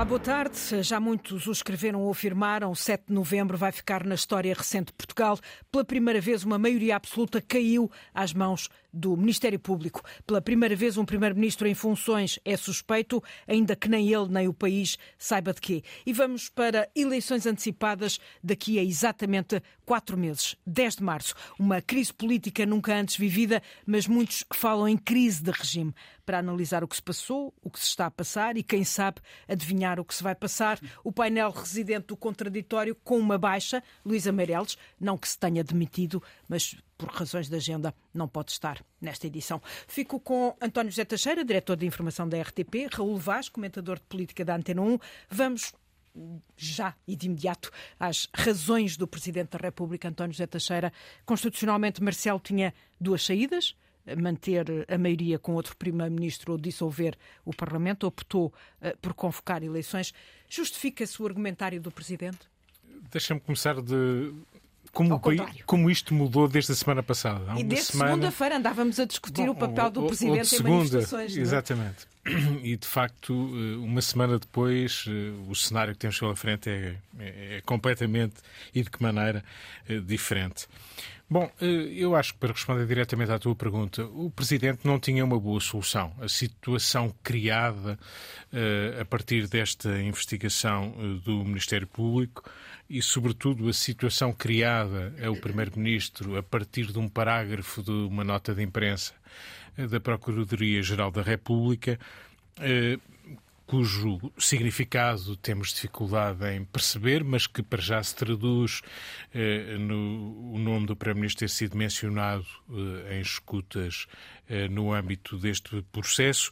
Olá, boa tarde. Já muitos o escreveram ou afirmaram. 7 de novembro vai ficar na história recente de Portugal. Pela primeira vez, uma maioria absoluta caiu às mãos do Ministério Público. Pela primeira vez, um primeiro-ministro em funções é suspeito, ainda que nem ele nem o país saiba de quê. E vamos para eleições antecipadas daqui a exatamente quatro meses, 10 de março. Uma crise política nunca antes vivida, mas muitos falam em crise de regime. Para analisar o que se passou, o que se está a passar e, quem sabe, adivinhar o que se vai passar, o painel residente do contraditório com uma baixa, Luísa Meireles, não que se tenha demitido, mas por razões de agenda, não pode estar nesta edição. Fico com António José Teixeira, diretor de informação da RTP, Raul Vaz, comentador de política da Antena 1. Vamos já e de imediato às razões do Presidente da República, António José Teixeira. Constitucionalmente, Marcelo tinha duas saídas manter a maioria com outro primeiro-ministro ou dissolver o Parlamento, optou uh, por convocar eleições. Justifica-se o argumentário do Presidente? Deixa-me começar de como, como, isto mudou desde a semana passada. E desde semana... segunda-feira andávamos a discutir Bom, o papel do Presidente segunda, em manifestações. Não? É? Exatamente. E, de facto, eh, uma semana depois, eh, o cenário que temos pela frente é, é, é completamente e de que maneira eh, diferente. Bom, eu acho que para responder diretamente à tua pergunta, o Presidente não tinha uma boa solução. A situação criada a partir desta investigação do Ministério Público e, sobretudo, a situação criada ao Primeiro-Ministro a partir de um parágrafo de uma nota de imprensa da Procuradoria-Geral da República, eh, cujo significado temos dificuldade em perceber, mas que para já se traduz eh, no o nome do Primeiro-Ministro ter sido mencionado eh, em escutas no âmbito deste processo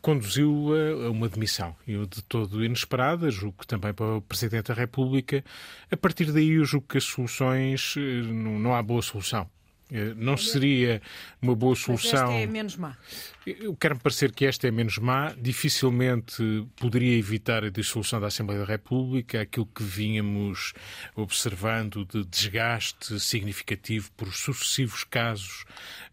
conduziu a, uma demissão, e de todo inesperada, julgo que também para o Presidente da República. A partir daí, eu julgo que as soluções, não, não há boa solução. Eh, não seria uma boa solução. Mas esta é menos má. Eu quero-me parecer que esta é menos má. Dificilmente poderia evitar a dissolução da Assembleia da República, aquilo que vínhamos observando de desgaste significativo por sucessivos casos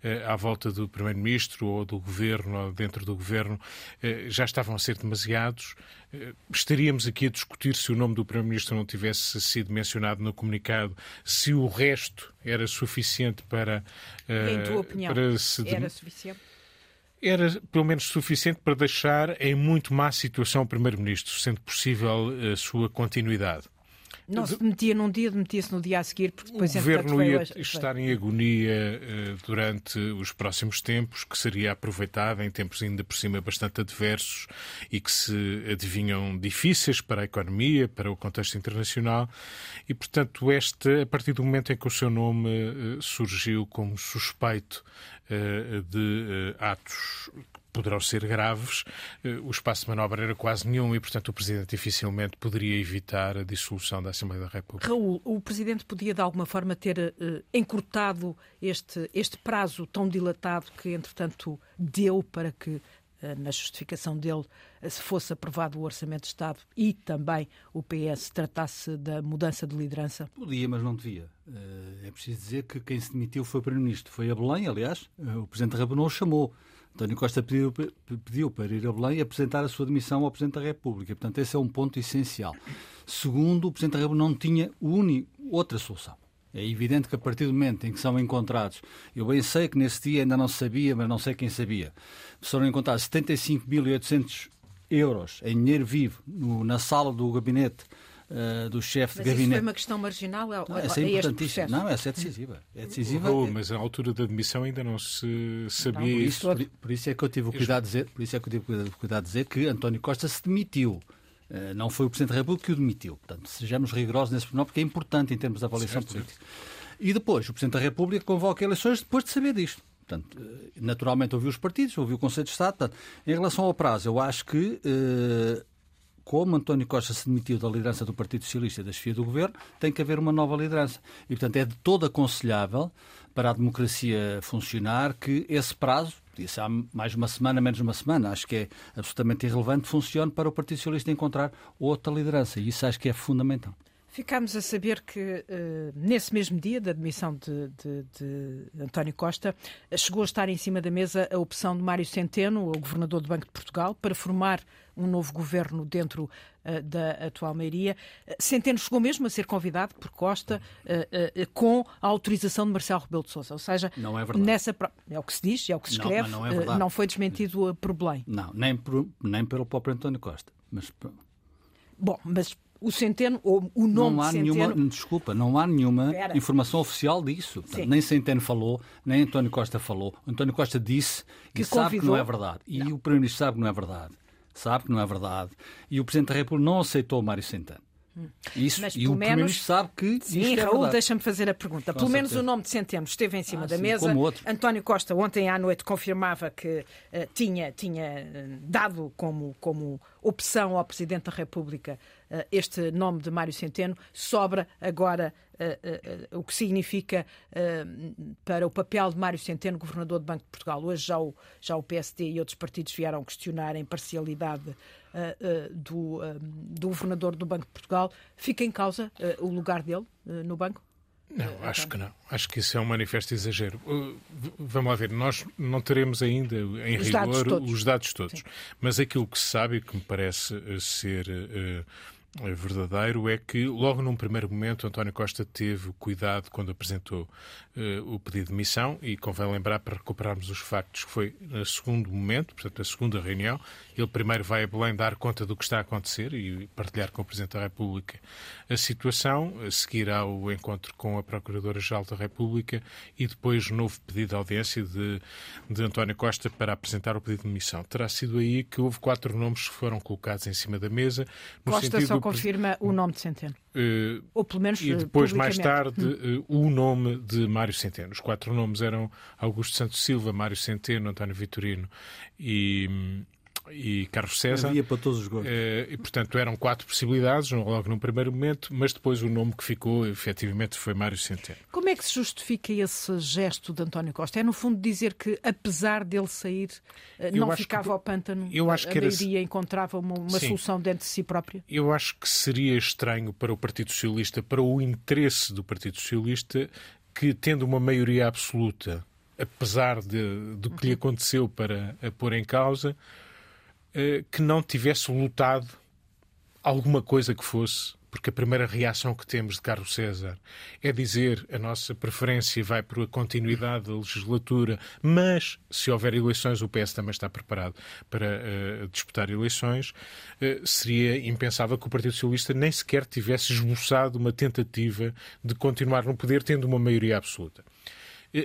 eh, à volta do Primeiro-Ministro ou do Governo, ou dentro do Governo, eh, já estavam a ser demasiados. Eh, estaríamos aqui a discutir se o nome do Primeiro-Ministro não tivesse sido mencionado no comunicado, se o resto era suficiente para. Em tua opinião, se... era suficiente? Era pelo menos suficiente para deixar em muito má situação o Primeiro-Ministro, sendo possível a sua continuidade. Não se demetia num dia, demetia-se no dia a seguir, porque depois O governo ia estar em agonia uh, durante os próximos tempos, que seria aproveitado em tempos ainda por cima bastante adversos e que se adivinham difíceis para a economia, para o contexto internacional. E, portanto, este, a partir do momento em que o seu nome uh, surgiu como suspeito uh, de atos poderão ser graves, eh, o espaço de manobra era quase nenhum e, portanto, o Presidente dificilmente poderia evitar a dissolução da Assembleia da República. Raul, o Presidente podia de alguma forma ter uh, encurtado este, este prazo tão dilatado que, entretanto, deu para que uh, na justificação dele, se fosse aprovado o Orçamento de Estado e também o PS tratasse da mudança de liderança? Podia, mas não devia. É preciso dizer que quem se demitiu foi o Primeiro-Ministro. Foi a Belém, aliás, o Presidente Rabanou chamou. António Costa pediu, pediu para ir a Belém e apresentar a sua demissão ao Presidente da República. Portanto, esse é um ponto essencial. Segundo, o Presidente da República não tinha uni, outra solução. É evidente que a partir do momento em que são encontrados, eu bem sei que nesse dia ainda não sabia, mas não sei quem sabia, foram encontrados 75.800 euros em dinheiro vivo no, na sala do gabinete uh, do chefe de gabinete. Mas isso foi uma questão marginal não, essa é importantíssima. Não, essa é decisiva. É decisiva. Oh, mas a altura da admissão ainda não se sabia não, por isso. Por, por, isso é que eu tive o cuidado de dizer, por isso é que eu tive o cuidado de dizer que António Costa se demitiu. Uh, não foi o Presidente da República que o demitiu. Portanto, sejamos rigorosos nesse pormenor, porque é importante em termos de avaliação certo, política. Certo. E depois, o Presidente da República convoca eleições depois de saber disto. Portanto, eh, naturalmente ouviu os partidos, ouviu o Conselho de Estado. Portanto, em relação ao prazo, eu acho que uh, como António Costa se demitiu da liderança do Partido Socialista e da chefia do governo, tem que haver uma nova liderança. E, portanto, é de todo aconselhável para a democracia funcionar que esse prazo, podia ser mais uma semana, menos uma semana, acho que é absolutamente irrelevante, funcione para o Partido Socialista encontrar outra liderança. E isso acho que é fundamental. Ficámos a saber que, uh, nesse mesmo dia da admissão de, de, de, António Costa, chegou a estar em cima da mesa a opção de Mário Centeno, o governador do Banco de Portugal, para formar um novo governo dentro uh, da atual maioria. Centeno chegou mesmo a ser convidado por Costa uh, com a autorização de Marcelo Rebelo de Sousa, ou seja, não é, verdade. nessa é o que se diz, é o que se escreve, não, não, é não foi desmentido por Belém. Não, nem, por, nem pelo próprio António Costa. Mas... Bom, mas o Centeno, ou o nome não há Centeno... Nenhuma, desculpa, não há nenhuma informação oficial disso. nem Centeno falou, nem António Costa falou. António Costa disse que sabe convidou... que não é verdade. E não. o Primeiro-Ministro sabe que não é verdade. Sabe que não é verdade. E o Presidente da República não aceitou Mário Centeno. Isso, Mas, e o menos sabe que Sim, é Raul, deixa-me fazer a pergunta. Com pelo certeza. menos o nome de Centeno esteve em cima ah, da sim, mesa. António Costa ontem à noite confirmava que uh, tinha, tinha eh, dado como, como opção ao Presidente da República uh, este nome de Mário Centeno. Sobra agora o que significa para o papel de Mário Centeno, governador do Banco de Portugal. Hoje já o, já o PSD e outros partidos vieram questionar a imparcialidade do, do governador do Banco de Portugal. Fica em causa o lugar dele no banco? Não, acho que não. Acho que isso é um manifesto exagero. Vamos lá ver, nós não teremos ainda, em os rigor, dados os dados todos. Sim. Mas aquilo que se sabe, e que me parece ser uh, verdadeiro é que, logo num primeiro momento, António Costa teve cuidado quando apresentou uh, o pedido de missão e convém lembrar, para recuperarmos os factos, que foi no segundo momento, portanto, na segunda reunião. Ele primeiro vai a Belém dar conta do que está a acontecer e partilhar com o Presidente da República a situação, seguirá o encontro com a Procuradora-Geral da República e depois novo pedido de audiência de, de António Costa para apresentar o pedido de missão. Terá sido aí que houve quatro nomes que foram colocados em cima da mesa, no Costa sentido confirma o nome de Centeno. Uh, Ou pelo menos E depois, mais tarde, uh, o nome de Mário Centeno. Os quatro nomes eram Augusto Santos Silva, Mário Centeno, António Vitorino e, e Carlos César. Havia para todos os gostos. Uh, e, portanto, eram quatro possibilidades, logo num primeiro momento, mas depois o nome que ficou, efetivamente, foi Mário Centeno. Como é que se justifica esse gesto de António Costa? É, no fundo, dizer que, apesar dele sair, uh, não ficava que, ao pântano, eu acho a, que a maioria encontrava uma, uma solução dentro de si própria? Eu acho que seria estranho para o Partido Socialista, para o interesse do Partido Socialista, que, tendo uma maioria absoluta, apesar de, do que lhe uhum. aconteceu para a pôr em causa, eh, que não tivesse lutado alguma coisa que fosse, porque a primeira reação que temos de Carlos César é dizer a nossa preferência vai por a continuidade da legislatura, mas se houver eleições, o PS também está preparado para uh, disputar eleições. Uh, seria impensável que o Partido Socialista nem sequer tivesse esboçado uma tentativa de continuar no poder, tendo uma maioria absoluta.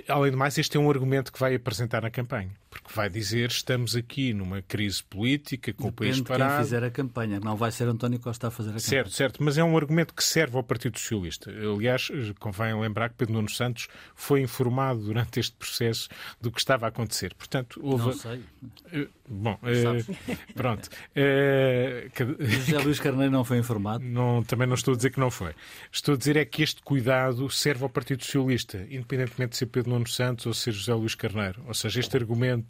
Além de mais, este é um argumento que vai apresentar na campanha, porque vai dizer estamos aqui numa crise política, com Depende o país parado. De quem fizer a campanha, não vai ser António Costa a fazer a campanha. Certo, certo, mas é um argumento que serve ao Partido Socialista. Aliás, convém lembrar que Pedro Nuno Santos foi informado durante este processo do que estava a acontecer. Portanto, houve. Não sei. Eh, bom, uh, pronto. Uh, José Luís Carneiro não foi informado? Não, também não estou a dizer que não foi. Estou a dizer é que este cuidado serve ao Partido Socialista, independentemente de ser Pedro Nuno Santos ou ser José Luís Carneiro. Ou seja, este argumento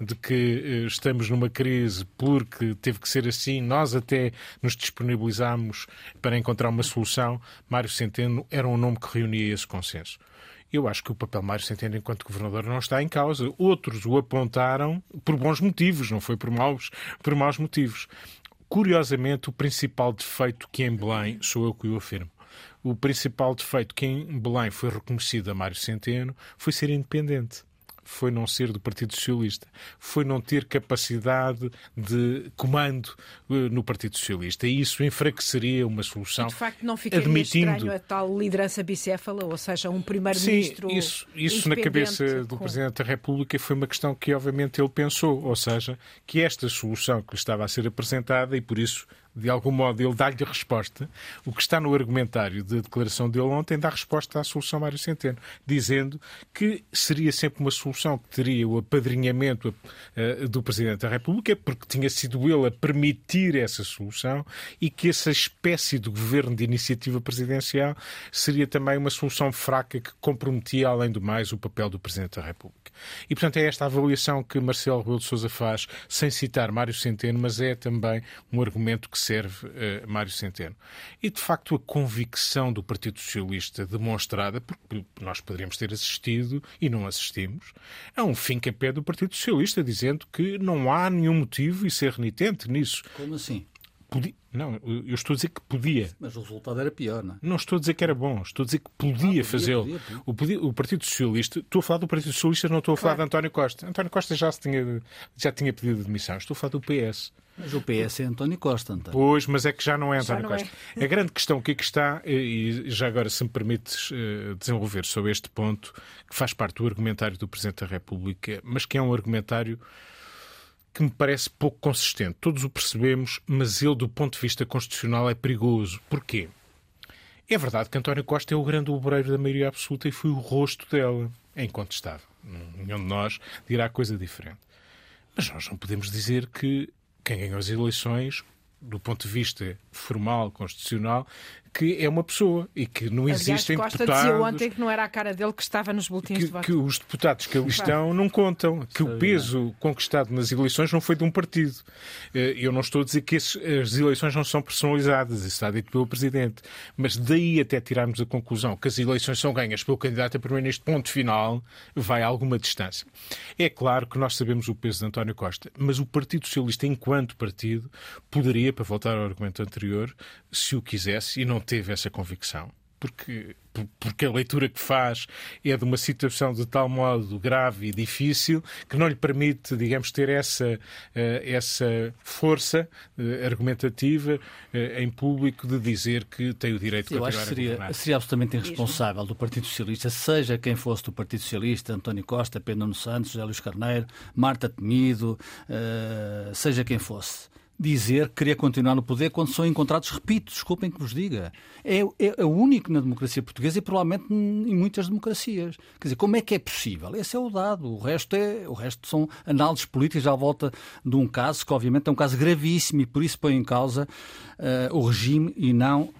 de que uh, estamos numa crise porque teve que ser assim, nós até nos disponibilizámos para encontrar uma solução, Mário Centeno era um nome que reunia esse consenso. Eu acho que o papel de Mário Centeno enquanto governador não está em causa. Outros o apontaram por bons motivos, não foi por maus, por maus motivos. Curiosamente, o principal defeito que em Belém, sou eu que o afirmo, o principal defeito que em Belém foi reconhecido a Mário Centeno foi ser independente foi não ser do Partido Socialista, foi não ter capacidade de comando eh, no Partido Socialista. E isso enfraqueceria uma solução. E de facto, não ficaria admitindo... estranho a tal liderança bicéfala, ou seja, um primeiro-ministro. Sim, isso, isso na cabeça do com... Presidente da República foi uma questão que, obviamente, ele pensou, ou seja, que esta solução que lhe estava a ser apresentada e por isso de algum modo, ele dá-lhe resposta. O que está no argumentário da de declaração dele ontem dá resposta à solução Mário Centeno, dizendo que seria sempre uma solução que teria o apadrinhamento uh, do Presidente da República, porque tinha sido ele a permitir essa solução e que essa espécie de governo de iniciativa presidencial seria também uma solução fraca que comprometia, além do mais, o papel do Presidente da República. E, portanto, é esta avaliação que Marcelo Rebelo de Sousa faz, sem citar Mário Centeno, mas é também um argumento que serve uh, Mário Centeno. E, de facto, a convicção do Partido Socialista demonstrada, porque nós poderíamos ter assistido e não assistimos, a um fim que pé do Partido Socialista, dizendo que não há nenhum motivo e ser renitente nisso. Como assim? Podia... Não, eu estou a dizer que podia. Mas o resultado era pior, não é? Não estou a dizer que era bom, estou a dizer que podia, ah, fazê-lo. O, o, Partido Socialista, estou a falar do Partido Socialista, não estou a falar claro. de António Costa. António Costa já, se tinha, já tinha pedido demissão, estou a falar do PS. Mas o PS é António Costa, então. Pois, mas é que já não é António não Costa. É. A grande questão que aqui está, e já agora, se me permites eh, desenvolver sobre este ponto, que faz parte do argumentário do Presidente da República, mas que é um argumentário que me parece pouco consistente. Todos o percebemos, mas ele, do ponto de vista constitucional, é perigoso. Porquê? É verdade que António Costa é o grande obreiro da maioria absoluta e foi o rosto dela. É incontestável. Nenhum de nós dirá coisa diferente. Mas nós não podemos dizer que quem ganhou as eleições, do ponto de vista formal, constitucional, que é uma pessoa e que não Aliás, existem Costa deputados... dizia ontem que não era a cara dele que estava nos boletins que, de voto. Que os deputados que ali estão não contam, que o peso conquistado nas eleições não foi de um partido. Eh, eu não estou a dizer que as eleições não são personalizadas, isso está dito pelo Presidente, mas daí até tirarmos a conclusão que as eleições são ganhas pelo candidato a primeiro neste ponto final, vai a alguma distância. É claro que nós sabemos o peso de António Costa, mas o Partido Socialista, enquanto partido, poderia, para voltar ao argumento anterior, se o quisesse, e não teve essa convicção, porque, porque a leitura que faz é de uma situação de tal modo grave e difícil que não lhe permite, digamos, ter essa, eh, essa força eh, argumentativa eh, em público de dizer que tem o direito de Eu acho que seria, seria absolutamente irresponsável do Partido Socialista, seja quem fosse do Partido Socialista, António Costa, Pedro Santos, José Luís Carneiro, Marta Temido, seja quem fosse dizer que queria continuar no poder quando são encontrados, repito, desculpem que vos diga, é, é, é, o único na democracia portuguesa e provavelmente em muitas democracias. Quer dizer, como é que é possível? Esse é o dado. O resto, é, o resto são análises políticas à volta de um caso que, obviamente, é um caso gravíssimo e por isso põe em causa uh, o regime e não, uh,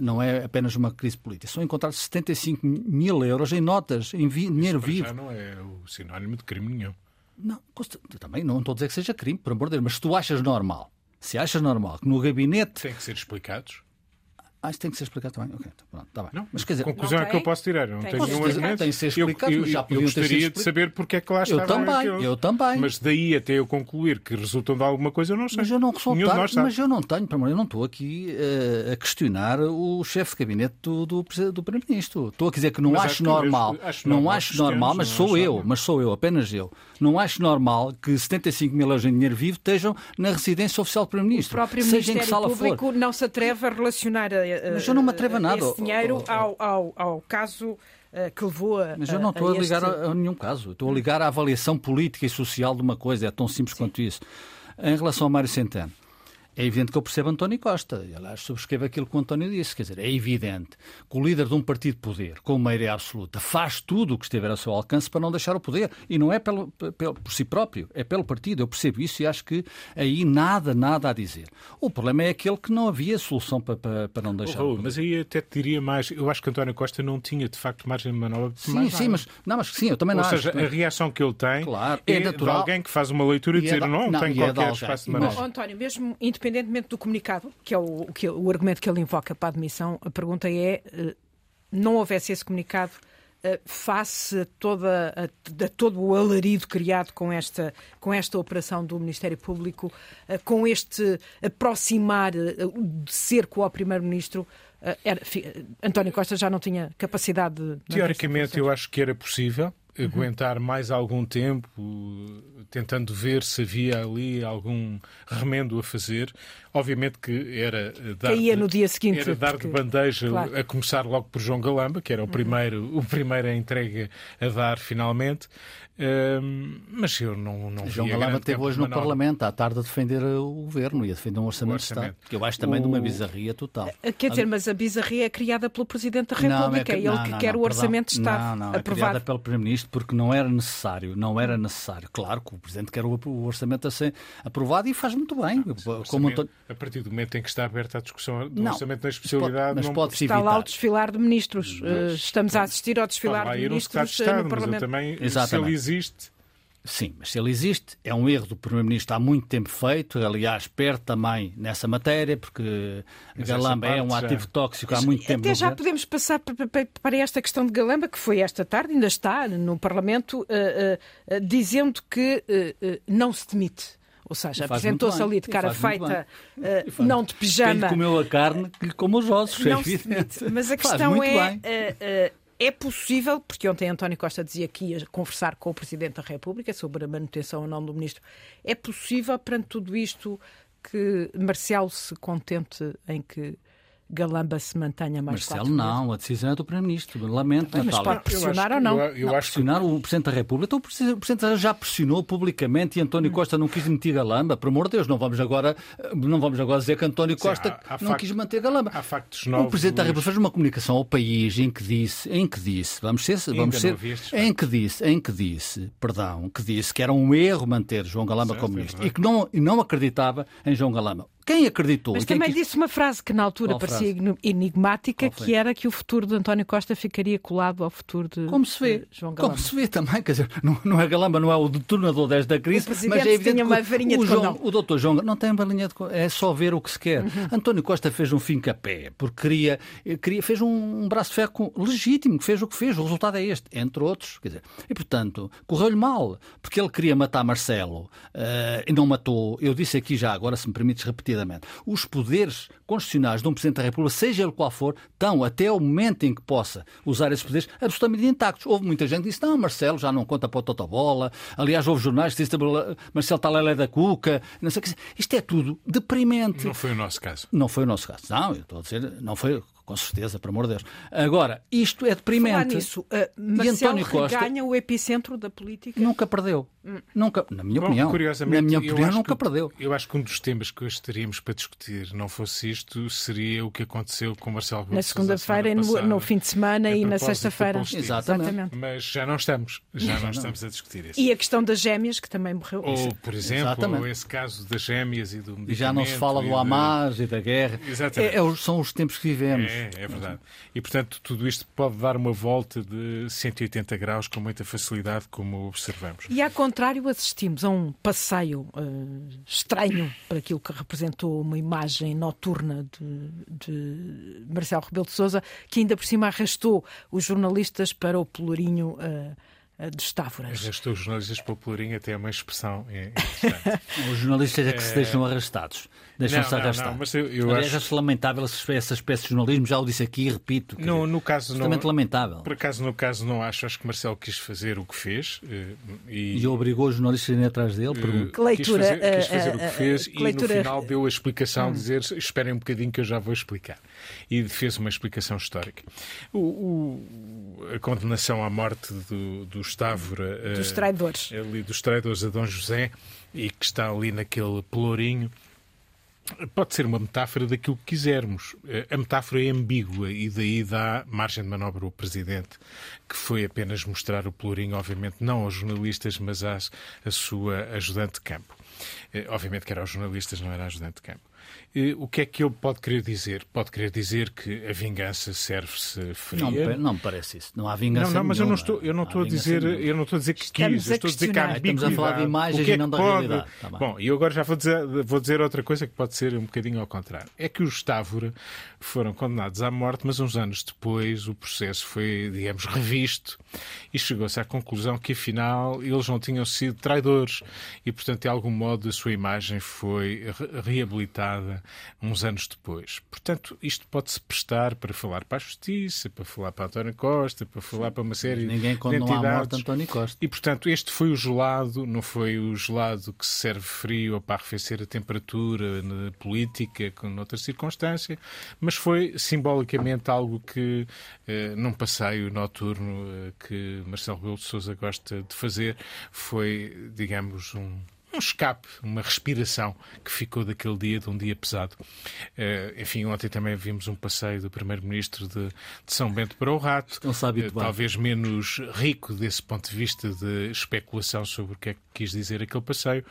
não é apenas uma crise política. São encontrados 75 mil euros em notas, em vi, dinheiro vivo. Já não é o sinónimo de crime nenhum. Não, também não estou a dizer que seja crime, por amor de Deus, mas se tu achas normal, se achas normal que no gabinete. Tem que ser explicados. Ah, isso tem que ser explicado também. Ok, tá pronto, tá bem. Não, mas quer dizer, conclusão é que eu posso tirar. Não tem tenho nenhum argumento. Tem que ser explicado, eu, eu, mas já eu gostaria de saber porque é que lá está. Eu também, eu também. Mas daí até eu concluir que resultam de alguma coisa, eu não sei. Mas eu não resultar, mas eu não tenho, eu não estou aqui uh, a questionar o chefe de gabinete do, do, do Primeiro-Ministro. Estou a dizer que não mas acho, normal, acho não acho normal, mas sou eu, mas sou eu, apenas eu. Não acho normal que 75 mil euros em dinheiro vivo estejam na residência oficial do Primeiro-Ministro. O próprio seja Ministério em que sala Público for. não se atreve a relacionar a, mas eu não me atrevo a nada. esse dinheiro ao, ao, ao caso eh, que levou a. Mas eu não estou a, a ligar este... a, a, nenhum caso. Estou a ligar à avaliação política e social de uma coisa. É tão simples Sim. quanto isso. Em relação ao Mário Centeno. É evidente que eu percebo António Costa. E, aliás, subscrevo aquilo que o António disse. Quer dizer, é evidente que o líder de um partido de poder, com maioria absoluta, faz tudo o que estiver ao seu alcance para não deixar o poder. E não é pelo, pelo, por si próprio, é pelo partido. Eu percebo isso e acho que aí nada, nada a dizer. O problema é aquele que não havia solução para, para, para não deixar oh, o poder. Mas aí até te diria mais. Eu acho que António Costa não tinha, de facto, margem de manobra. Sim, sim, mas, não, mas sim, eu também não Ou acho. seja, a reação que ele tem claro, é, é natural. de alguém que faz uma leitura e, e é dizer é não, não tem é qualquer espaço de manobra. António, mesmo independentemente do comunicado que é o, que, o argumento que ele invoca para a admissão, a pergunta é: eh, não houvesse esse comunicado, eh, face a, toda, a, a, todo o alarido criado com esta, com esta operação do Ministério Público, eh, com este aproximar de cerco ao Primeiro-Ministro, António Costa já não tinha capacidade de. Teoricamente, eu acho que era possível aguentar mais algum tempo, tentando ver se havia ali algum remendo a fazer. Obviamente que era dar, Caía no dia seguinte, era dar porque... de bandeja, claro. a começar logo por João Galamba, que era o primeiro, uhum. o primeiro entrega a dar finalmente mas eu não, não João Galamba teve hoje no Parlamento, à tarde, a defender o governo e a defender um orçamento, orçamento. de Estado, que eu acho também o... de uma bizarria total. Eh, quer dizer, mas a bizarria é criada pelo Presidente da República, não, é, que, ele não, que não, quer o orçamento de Estado não, não, aprovado. É criada pelo Primeiro-Ministro porque não era necessário, não era necessário. Claro que o Presidente quer o, orçamento a ser aprovado e faz muito bem. Como A partir do momento em que está aberta a discussão do orçamento na especialidade, mas pode, mas está lá o desfilar de ministros. Mas, Estamos a assistir ao desfilar de ministros no Parlamento. Mas existe Sim, mas se ele existe, é um erro do Primeiro-Ministro há muito tempo feito, aliás, perde também nessa matéria, porque mas Galamba é um já... ativo tóxico há muito tempo. Até já podemos passar para esta questão de Galamba, que foi esta tarde, ainda está no Parlamento, uh, uh, uh, dizendo que não se demite. Ou seja, apresentou-se ali de cara feita, uh, não de pijama. Quem comeu a carne, que como os ossos, não é evidente. Mas a questão é. É possível, porque ontem António Costa dizia que ia conversar com o Presidente da República sobre a manutenção ou não do Ministro, é possível, perante tudo isto, que Marcial se contente em que Galamba se mantenha mais Marcelo, quatro não, a decisão é do Primeiro-Ministro. Lamento, Mas pode pressionar ou não? Eu, eu não, acho pressionar que... o Presidente da República. Então, o Presidente já pressionou publicamente e António hum. Costa não quis demitir Galamba. Por amor de Deus, não vamos agora, não vamos agora dizer que António Costa Sim, há, há não facto, quis manter Galamba. Há factos novos. O Presidente da República fez uma comunicação ao país em que disse, em que disse, vamos ser, vamos ser, em que disse, em que disse, perdão, que disse que era um erro manter João Galamba certo, como Ministro é e que não, não acreditava em João Galamba. Quem acreditou? Mas também quis... disse uma frase que na altura Qual parecia frase? enigmática, que era que o futuro de António Costa ficaria colado ao futuro de, Como se vê, João Galamba. Como se vê também, quer dizer, não, não é Galamba, não é o detonador desta crise, mas é evidente uma varinha o, de João, o doutor João não tem uma linha de é só ver o que se quer. Uhum. António Costa fez um fim capé, porque queria, queria, fez um braço de ferro legítimo, que fez o que fez, o resultado é este, entre outros. Quer dizer, e portanto, correu-lhe mal, porque ele queria matar Marcelo uh, e não matou. Eu disse aqui já, agora se me permites os poderes constitucionais de um Presidente da República, seja ele qual for, estão até o momento em que possa usar esses poderes absolutamente intactos. Houve muita gente que disse, não, Marcelo já não conta para o Totobola. Aliás, houve jornais que disseram, Marcelo está lelé da cuca. Não sei o que. Isto é tudo deprimente. Não foi o nosso caso. Não foi o nosso caso. Não, eu estou a dizer, não foi com certeza, por amor de Deus. Agora, isto é deprimente. Falar nisso, uh, e António Costa ganha o epicentro da política? Nunca perdeu. Hum. Nunca, na minha Bom, opinião. Curiosamente, na minha opinião, nunca que, perdeu. Eu acho que um dos temas que hoje teríamos para discutir, não fosse isto, seria o que aconteceu com Marcelo Rebelo Na segunda-feira, no, no, fim de semana e na sexta-feira. Exatamente. Mas já não estamos. Já não estamos a discutir isso. E a questão das gêmeas, que também morreu. Ou, por exemplo, ou esse caso das gêmeas e do E já não se fala do Hamas e da guerra. Exatamente. É, é, são os tempos que vivemos. É, é verdade. E, portanto, tudo isto pode dar uma volta de 180 graus com muita facilidade, como observamos. E, ao contrário, assistimos a um passeio uh, estranho para aquilo que representou uma imagem noturna de, de Marcelo Rebelo de Sousa, que ainda por cima arrastou os jornalistas para o pelourinho uh, dos Távoras. Arrastou os jornalistas para o pelourinho, até é uma expressão Os jornalistas é que se deixam arrastados deixam-se arrastar. Não, mas eu, eu Aliás, acho... acho lamentável essa espécie de jornalismo, já o disse aqui e repito. No, dizer, no caso, não, lamentável. Por acaso, no caso, não acho. Acho que Marcelo quis fazer o que fez. Eh, e, e obrigou os jornalistas a irem atrás dele? Pergunto. Que leitura, quis fazer, quis fazer uh, uh, o que fez uh, e leitura... no final deu a explicação, hum. dizer esperem um bocadinho que eu já vou explicar. E fez uma explicação histórica. O, o, a condenação à morte do, do Estávora... Dos traidores. Ali, dos traidores a Dom José e que está ali naquele pelourinho Pode ser uma metáfora daquilo que quisermos. Eh, a metáfora é ambígua e daí dá margem de manobra ao Presidente, que foi apenas mostrar o pelourinho, obviamente, não aos jornalistas, mas às, à sua ajudante de campo. Eh, obviamente que era aos jornalistas, não era ajudante de campo. O que é que ele pode querer dizer? Pode querer dizer que a vingança serve-se fria? Não, não me parece isso. Não há vingança Não, não mas eu não estou, eu não estou a dizer, eu não estou a dizer que Estamos quis, eu estou a dizer que há Estamos a falar de imagens é e não da pode... realidade. Tá bom, e eu agora já vou dizer, vou dizer outra coisa que pode ser um bocadinho ao contrário. É que os Távora foram condenados à morte, mas uns anos depois o processo foi, digamos, revisto e chegou-se à conclusão que afinal eles não tinham sido traidores e, portanto, de algum modo a sua imagem foi reabilitada uns anos depois. Portanto, isto pode-se prestar para falar para a Justiça, para falar para António Costa, para falar para uma série Ninguém de entidades. a morte de António Costa. E, portanto, este foi o gelado, não foi o gelado que se serve frio ou para arrefecer a temperatura na política, com outra circunstância, mas foi simbolicamente algo que, eh, num passeio noturno eh, que Marcelo Rebelo de Sousa gosta de fazer, foi, digamos, um um escape, uma respiração que ficou daquele dia, de um dia pesado. Uh, enfim, ontem também vimos um passeio do Primeiro-Ministro de, de, São Bento para o Rato. Não sabe uh, talvez menos rico desse ponto de vista de especulação sobre o que é que quis dizer aquele passeio,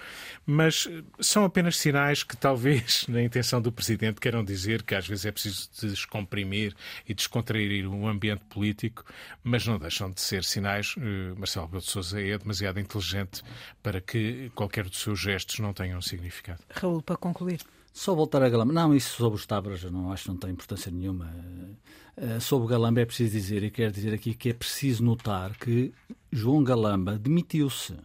mas são apenas sinais que talvez, na intenção do Presidente, queiram dizer que às vezes é preciso descomprimir e descontrair o ambiente político, mas não deixam de ser sinais. Marcelo Rebelo de Sousa é demasiado inteligente para que qualquer dos seus gestos não tenham significado. Raul, para concluir. Só voltar a Galamba. Não, isso sobre os Tabras eu não acho que não tem importância nenhuma. Uh, sobre Galamba é preciso dizer, e quero dizer aqui que é preciso notar que João Galamba demitiu-se.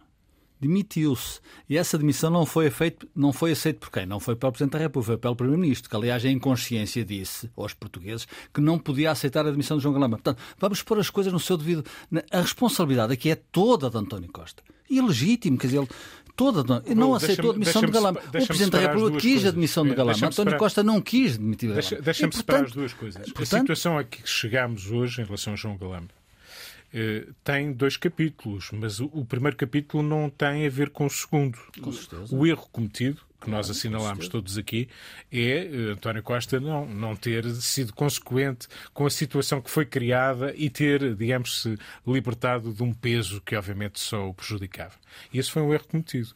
Demitiu-se. E essa demissão não foi, feito, não foi aceita por quem? Não foi pelo Presidente da República, foi pelo Primeiro-Ministro, que aliás em consciência disse aos portugueses que não podia aceitar a demissão de João Galamba. Portanto, vamos pôr as coisas no seu devido. A responsabilidade aqui é toda de António Costa. E legítimo, quer dizer, ele toda. Não aceitou a demissão de Galamba. O Presidente da República quis a demissão de Galamba. António Costa não quis demitir de Galamba. Deixa-me separar as duas coisas. Portanto... A situação a que chegamos hoje em relação a João Galamba eh, tem dois capítulos, mas o, primeiro capítulo não tem a ver com o segundo. Com certeza. O erro cometido que nós assinalámos todos aqui é uh, António Costa não, não ter sido consequente com a situação que foi criada e ter, digamos, se libertado de um peso que obviamente só o prejudicava. E esse foi um erro cometido.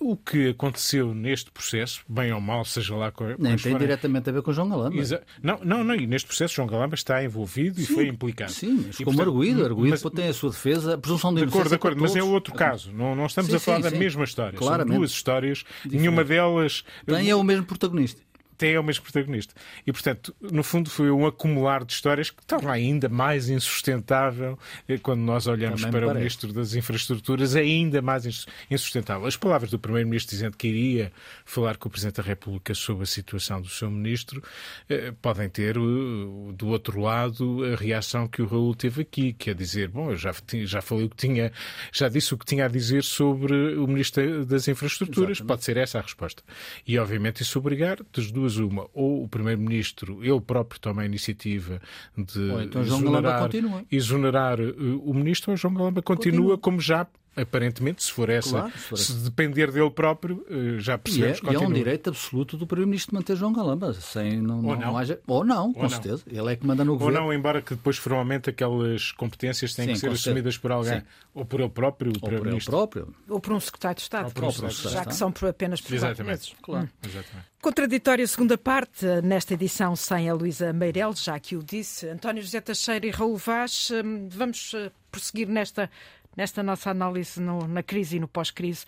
O que aconteceu neste processo, bem ou mal, seja lá qual Nem tem forem... diretamente a ver com João Galamba. Exa... Não, não, não, e neste processo João Galamba está envolvido sim, e foi implicado. Sim, mas e, como portanto, arguído, arguído mas... tem a sua defesa, a presunção de, de acordo, de acordo, mas é outro caso. Não, não estamos sim, a falar sim, da mesma história. Claramente. São duas histórias, Diferente. nenhuma delas delas. Tem é o mesmo protagonista tem é o mesmo protagonista. E, portanto, no fundo foi um acumular de histórias que torna ainda mais insustentável eh, quando nós olhamos Também para o Ministro das Infraestruturas, ainda mais insustentável. As palavras do Primeiro-Ministro dizendo que iria falar com o Presidente da República sobre a situação do seu Ministro eh, podem ter, do outro lado, a reação que o Raul teve aqui, que é dizer, bom, eu já, já falei o que tinha, já disse o que tinha a dizer sobre o Ministro das Infraestruturas, Exatamente. pode ser essa a resposta. E, obviamente, isso obrigar, das duas duas uma. Ou o Primeiro-Ministro, ele próprio toma a iniciativa de ou então exonerar, exonerar uh, o Ministro, ou João Galamba continua, continua. como já Aparentemente, se for essa, claro, se, for se depender dele próprio, eh, já percebemos que é, e é um direito absoluto do Primeiro-Ministro manter João Galamba, sem não, ou não, não haja. Ou não, com ou certeza. Não. Ele é que manda no governo. Ou não, embora que depois, formalmente, aquelas competências tenham Sim, que ser assumidas por alguém. Sim. Ou por ele próprio, o Primeiro-Ministro. próprio. Ou por um secretário de Estado, por um secretário já que são apenas por Exatamente. Claro. Hum. Exatamente. Contraditória segunda parte, nesta edição sem a Luísa Meireles, já que o disse, António José Teixeira e Raul Vaz. Hum, vamos eh, prosseguir nesta nesta nossa análise no, na crise e no pós-crise.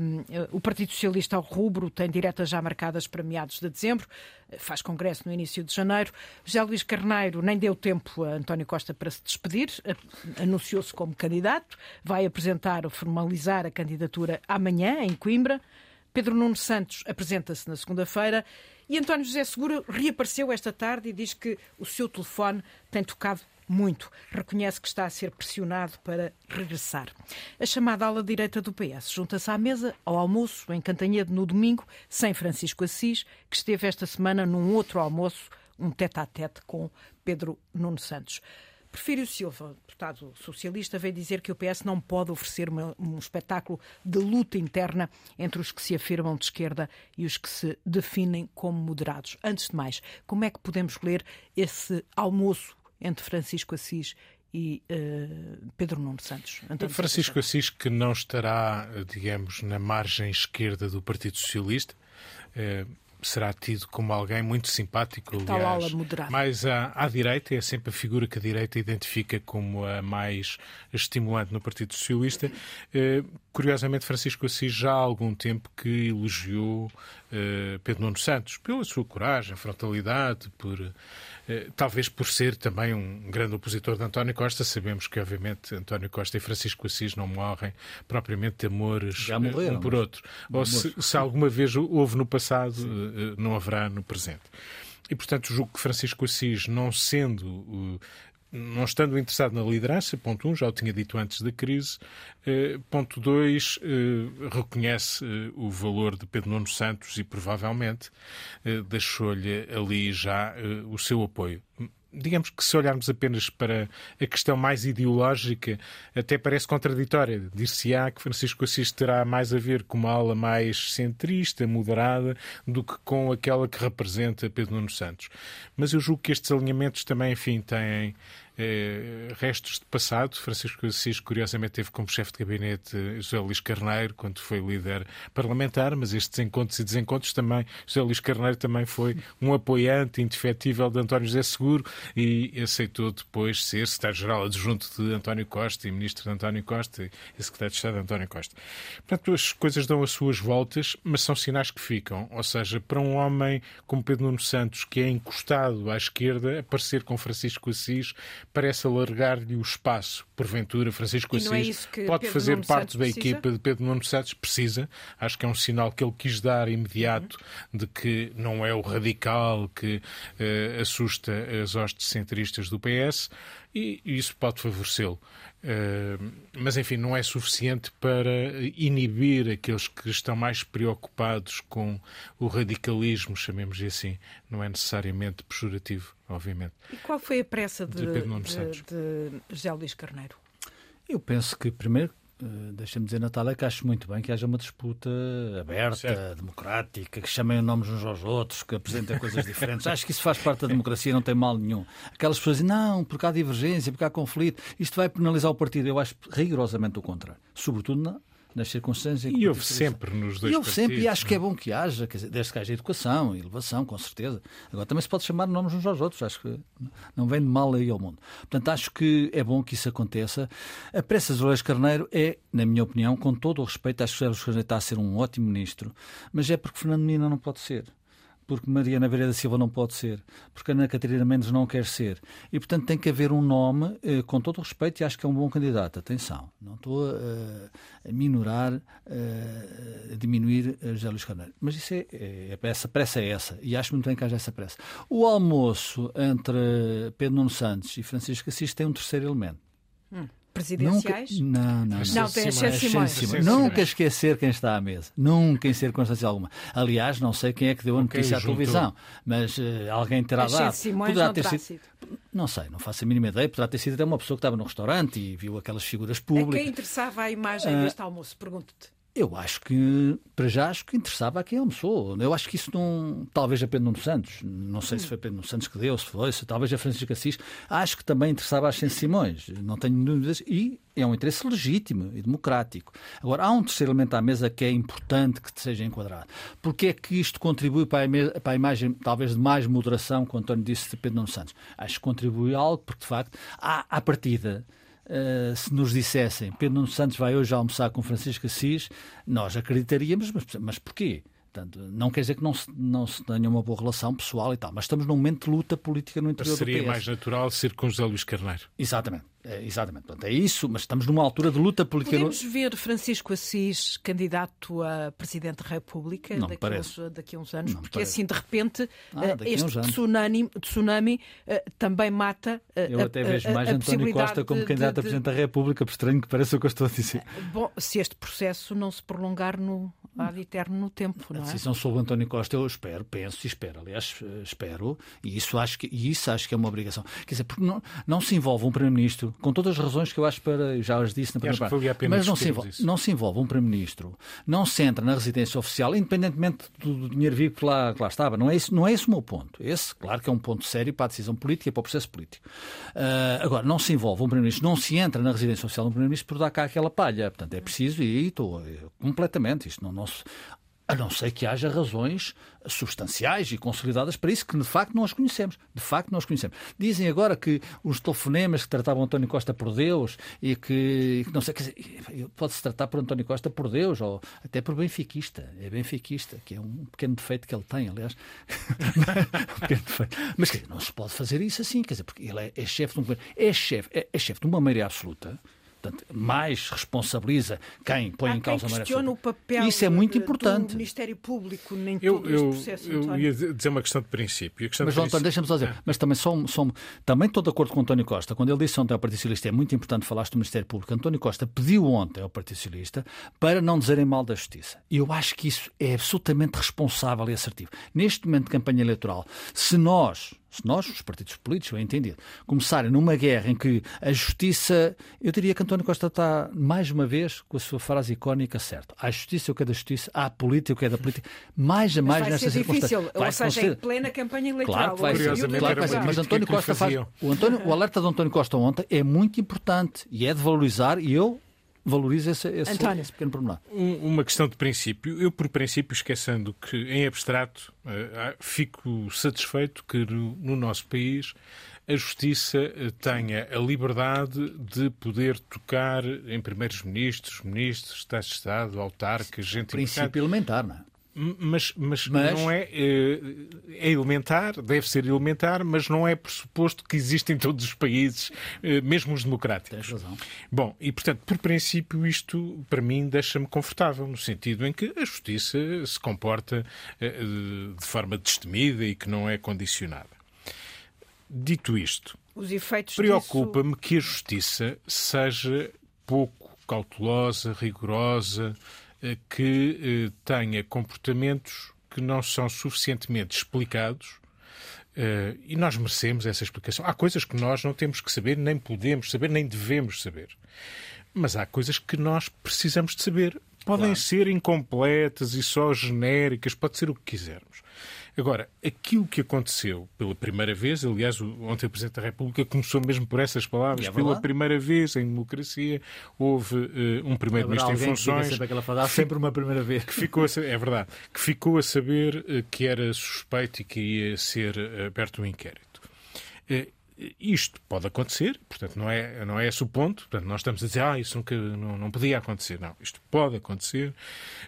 Um, o Partido Socialista ao rubro tem diretas já marcadas para meados de dezembro, faz congresso no início de janeiro. José Luís Carneiro nem deu tempo a António Costa para se despedir, anunciou-se como candidato, vai apresentar ou formalizar a candidatura amanhã em Coimbra. Pedro Nuno Santos apresenta-se na segunda-feira e António José Segura reapareceu esta tarde e diz que o seu telefone tem tocado muito. Reconhece que está a ser pressionado para regressar. A chamada ala direita do PS junta-se à mesa ao almoço em Cantanhedo no domingo, sem Francisco Assis, que esteve esta semana num outro almoço, um tete-a-tete com Pedro Nuno Santos. Prefiro Silva, deputado socialista, veio dizer que o PS não pode oferecer uma, um espetáculo de luta interna entre os que se afirmam de esquerda e os que se definem como moderados. Antes de mais, como é que podemos ler esse almoço entre Francisco Assis e uh, Pedro Nuno Santos. António Francisco Assis, que não estará, digamos, na margem esquerda do Partido Socialista, uh, será tido como alguém muito simpático, aliás, mais à, à, direita, é sempre a figura que a direita identifica como a mais estimulante no Partido Socialista. Curiosamente, Francisco Assis já há algum tempo que elogiou Pedro Nuno Santos pela sua coragem, frontalidade, por eh, talvez por ser também um grande opositor de António Costa, sabemos que, obviamente, António Costa e Francisco Assis não morrem propriamente de amores eh, morreram, um por outro. Ou se, se, alguma vez houve no passado, Sim. Eh, não haverá no presente. E, portanto, julgo que Francisco Assis, não sendo não estando interessado na liderança, ponto um, já o tinha dito antes da crise, eh, ponto dois, eh, reconhece eh, o valor de Pedro Nuno Santos e provavelmente deixou-lhe ali já o seu apoio digamos que se olharmos apenas para a questão mais ideológica, até parece contraditória. Dir-se-á que Francisco Assis terá mais a ver com uma ala mais centrista, moderada, do que com aquela que representa Pedro Nuno Santos. Mas eu julgo que estes alinhamentos também, enfim, têm eh, restos de passado. Francisco Assis, curiosamente, teve como chefe de gabinete José Luís Carneiro, quando foi líder parlamentar, mas estes encontros e desencontros também, José Luís Carneiro também foi um apoiante indefetível de António José Seguro e aceitou depois ser secretário-geral adjunto de António Costa e ministro de António Costa e secretário de Estado de António Costa. Portanto, as coisas dão as suas voltas, mas são sinais que ficam. Ou seja, para um homem como Pedro Nuno Santos, que é encostado à esquerda, aparecer com Francisco Assis parece alargar-lhe o espaço. Porventura, Francisco é Assis é pode Pedro fazer Nuno parte Santos da precisa? equipa de Pedro Nuno Santos, precisa. Acho que é um sinal que ele quis dar imediato de que não é o radical que eh, assusta as hostes centristas do PS e isso pode favorecê-lo. Uh, mas, enfim, não é suficiente para inibir aqueles que estão mais preocupados com o radicalismo, chamemos-lhe assim. Não é necessariamente pejorativo, obviamente. E qual foi a pressa de, De de, de José Luís Carneiro? Eu penso que, primeiro, deixa-me dizer, Natália, que acho muito bem que haja uma disputa aberta, Certo. democrática, que chamem nomes uns aos outros, que apresentem coisas diferentes. Acho que isso faz parte da democracia, não tem mal nenhum. Aquelas pessoas dizem, não, porque há divergência, porque há conflito, isto vai penalizar o partido. Eu acho rigorosamente o contrário. Sobretudo na- nas circunstâncias em que E houve sempre nos dois e houve sempre, e acho que é bom que haja, quer dizer, desde que haja educação elevação, com certeza. Agora também se pode chamar nomes uns aos outros, acho que não vem de mal aí ao mundo. Portanto, acho que é bom que isso aconteça. A pressa de Lourenço Carneiro é, na minha opinião, com todo o respeito, acho que José Carneiro está a ser um ótimo ministro, mas é porque Fernando Menino não pode ser. Porque Mariana Vieira da Silva não pode ser, porque Ana Catarina Mendes não quer ser. E, portanto, tem que haver um nome, eh, com todo o respeito, e acho que é um bom candidato. Atenção, não estou eh, a minorar, eh, a diminuir eh, José Luís Carneiro. Mas isso é, é, essa pressa é essa, e acho muito bem que haja essa pressa. O almoço entre Pedro Nuno Santos e Francisco Assis tem um terceiro elemento. Presidenciais? Nunca, não, não, Não, tem Simões. Nunca esquecer quem está à mesa. Nunca em circunstância alguma. Aliás, não sei quem é que deu a notícia à o juntou. televisão, mas eh, alguém terá dado. Simões Poderá não ter sido- sido. Não sei, não faço a mínima ideia. Poderá ter sido até uma pessoa que estava no restaurante e viu aquelas figuras A públicas. quem interessava a imagem Ah. deste almoço? Pergunto-te. Eu acho que, para já, acho que interessava a quem almoçou. Eu acho que isso não. Talvez a Pedro Nuno Santos, não sei se foi Pedro Nuno Santos que deu, se foi, se talvez a Francisco Assis, acho que também interessava às Senhor Simões. Não tenho dúvidas. E é um interesse legítimo e democrático. Agora, há um terceiro elemento à mesa que é importante que seja enquadrado. Porque é que isto contribui para a, para a imagem, talvez, de mais moderação, como António disse, de Pedro Nuno Santos? Acho que contribui algo, porque, de facto, há, à partida. Uh, se nos dissessem Pedro Nuno Santos vai hoje almoçar com Francisco Assis, nós acreditaríamos, mas, mas porquê? Portanto, não quer dizer que não se, não se tenha uma boa relação pessoal e tal, mas estamos num momento de luta política no interior do Seria PS. mais natural ser com José Luís Carneiro. Exatamente, é, exatamente. Portanto, é isso, mas estamos numa altura de luta política. Podemos ver Francisco Assis candidato a Presidente da República Não daqui, a uns, daqui a uns anos? Não porque assim, de repente, Ah, eh, a este tsunami, tsunami eh, também mata eh, Eu a- até vejo a- mais a António Costa como de- candidato de- a Presidente da República, por estranho que pareça o que eu estou a dizer. Bom, se este processo não se prolongar no ad eterno no tempo, A não é? decisão sobre António Costa, eu espero, penso e espero, aliás, espero, e isso acho que, e isso acho que é uma obrigação. Quer dizer, porque não, não se envolve um Primeiro-Ministro, com todas as razões que eu acho para, já as disse na E primeira parte, mas não se, envolve, isso. não se envolve um Primeiro-Ministro, não se entra na residência oficial, independentemente do, dinheiro vivo que lá, que lá estava. Não é, isso, não é esse o meu ponto. Esse, claro que é um ponto sério para a decisão política e para o processo político. Ah, agora, não se envolve um Primeiro-Ministro, não se entra na residência oficial do Primeiro-Ministro por dar cá aquela palha. Portanto, é preciso, e aí estou eh, completamente, isto não, não se- a não ser que haja razões substanciais e consolidadas para isso, que de facto nós conhecemos. De facto nós conhecemos. Dizem agora que os telefonemas que tratavam António Costa por Deus e que, não sei, quer pode-se tratar por António Costa por Deus ou até por benfiquista. É benfiquista, que é um pequeno defeito que ele tem, aliás. um. Mas quer dizer, não se pode fazer isso assim, quer dizer, porque ele é, é chefe de um governo, é chefe, é, é chefe de uma maioria absoluta. Portanto, mais responsabiliza quem põe Há em causa quem a maioria questiona o papel Isso é muito importante. do Ministério Público em Eu, todo este eu, processo, eu António. ia dizer uma questão de princípio. Questão Mas, de João António, deixa-me só dizer, mas também, só, só, também estou de acordo com o António Costa. Quando ele disse ontem ao Partido Socialista, é muito importante falar do Ministério Público. António Costa pediu ontem ao Partido Socialista para não dizerem mal da Justiça. E eu acho que isso é absolutamente responsável e assertivo. Neste momento de campanha eleitoral, se nós, se nós, os partidos políticos, bem entendido, começarem numa guerra em que a justiça. Eu diria que António Costa está, mais uma vez, com a sua frase icónica certa. Há justiça o que é da justiça, há política o que é da política. Mais a mais nesta circunstância. Difícil, vai ou seja, ser... em plena campanha eleitoral. Claro que vai ser. Claro vai ser. Mas António Costa faz. O, António, o alerta de António Costa ontem é muito importante e é de valorizar, e eu valoriza esse, esse, esse pequeno pormenor. uma questão de princípio. Eu, por princípio, esquecendo que, em abstrato, uh, fico satisfeito que no, no nosso país a Justiça eh, tenha a liberdade de poder tocar em primeiros ministros, ministros, Estados de Estado, autarcas, gente Princípio elementar, não é? Mas, mas, mas, não é, eh, é elementar, deve ser elementar, mas não é pressuposto que existe em todos os países, eh, mesmo os democráticos. Tens razão. Bom, e portanto, por princípio, isto para mim deixa-me confortável, no sentido em que a justiça se comporta eh, de forma destemida e que não é condicionada. Dito isto, preocupa-me disso... que a justiça seja pouco cautelosa, rigorosa que eh, tenha comportamentos que não são suficientemente explicados Uh, e nós merecemos essa explicação. Há coisas que nós não temos que saber, nem podemos saber, nem devemos saber. Mas há coisas que nós precisamos de saber. Podem claro. ser incompletas e só genéricas, pode ser o que quisermos. Agora, aquilo que aconteceu pela primeira vez, aliás, ontem o Presidente da República começou mesmo por essas palavras, é pela primeira vez em democracia houve uh, um Primeiro-Ministro em funções. Sempre aquela frase, sempre uma primeira vez. Que ficou a, é verdade, que ficou a saber uh, que era suspeito e que ia ser uh, aberto um inquérito. Isto pode acontecer, portanto, não é, não é esse o ponto. Portanto, nós estamos a dizer, ah, isso nunca, não, não podia acontecer. Não, isto pode acontecer.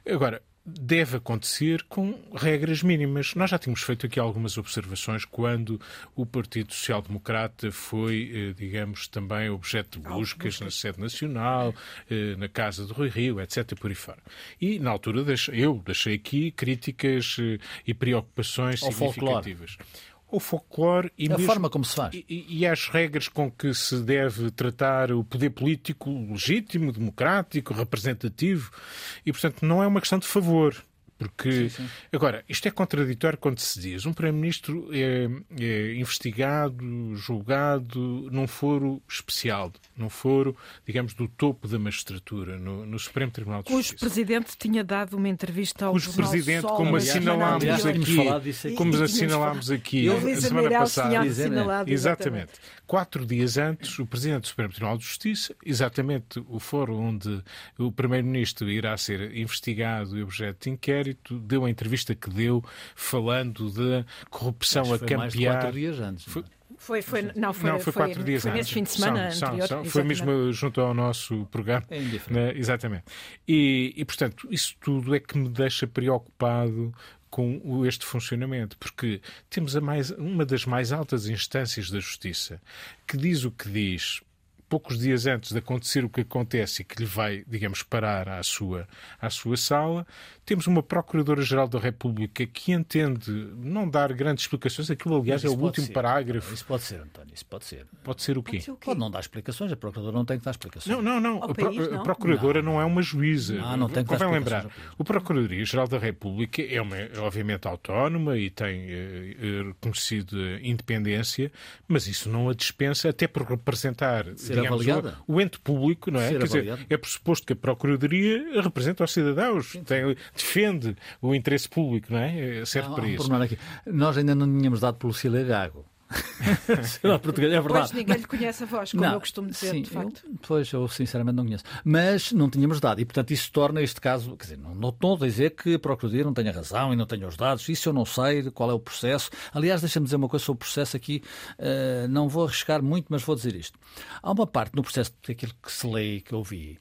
Agora, deve acontecer com regras mínimas. Nós já tínhamos feito aqui algumas observações quando o Partido Social Democrata foi, eh, digamos, também objeto de buscas na sede nacional, eh, na casa do Rui Rio, etc. por aí fora. E, na altura, eu deixei aqui críticas eh, e preocupações significativas. Folclore o folclore e a mesmo, forma como se faz. E, e, as regras com que se deve tratar o poder político legítimo, democrático, representativo. E, portanto, não é uma questão de favor. Porque, sim, sim. agora, isto é contraditório quando se diz um Primeiro-Ministro é, é, investigado, julgado num foro especial, num foro, digamos, do topo da magistratura, no, no Supremo Tribunal de Justiça. O Presidente tinha dado uma entrevista ao Cujo Presidente, Sol, como assinalámos aqui, como assinalámos aqui a semana passada, exatamente, quatro dias antes, o Presidente do Supremo Tribunal de Justiça, exatamente o foro onde o Primeiro-Ministro irá ser investigado e objeto de inquérito, deu a entrevista que deu falando da corrupção a campear. Quatro dias antes. Foi, foi, foi, não, foi, não, foi quatro foi, dias foi antes. fim de semana são, anterior. São, são. Foi mesmo junto ao nosso programa. É indiferente. Né? Exatamente. E, e, portanto, isso tudo é que me deixa preocupado com este funcionamento, porque temos a mais, uma das mais altas instâncias da justiça que diz o que diz poucos dias antes de acontecer o que acontece e que lhe vai, digamos, parar à sua, à sua sala, temos uma Procuradora-Geral da República que entende não dar grandes explicações. Aquilo, aliás, é o último ser. parágrafo. Isso pode ser, António, isso pode ser. Pode ser o quê? Pode, ser o quê? pode não dar explicações, a Procuradora não tem que dar explicações. Não, não, não. A, país, não. a, Procuradora não. não. é uma juíza. Não, não tem que Convém lembrar. O Procuradoria-Geral da República é, uma, é obviamente autónoma e tem eh, eh reconhecido independência, mas isso não a dispensa, até por representar Ser digamos, o, o, ente público, não é? Ser Quer dizer, é pressuposto que a Procuradoria representa os cidadãos, tem, defende o interesse público, não é? é serve não, para isso. Aqui. Nós ainda não tínhamos dado pelo Lucília Gago. Será português, é verdade. Pois ninguém lhe conhece a voz, como não, eu costumo dizer, sim, de facto. Eu, pois, eu sinceramente não conheço. Mas não tínhamos dado, e portanto isso torna este caso, quer dizer, não, não estou a dizer que a Procuradoria não tenha razão e não tenha os dados, isso eu não sei qual é o processo. Aliás, deixa-me dizer uma coisa sobre o processo aqui, uh, não vou arriscar muito, mas vou dizer isto. Há uma parte no processo daquilo que se lê, que eu vi,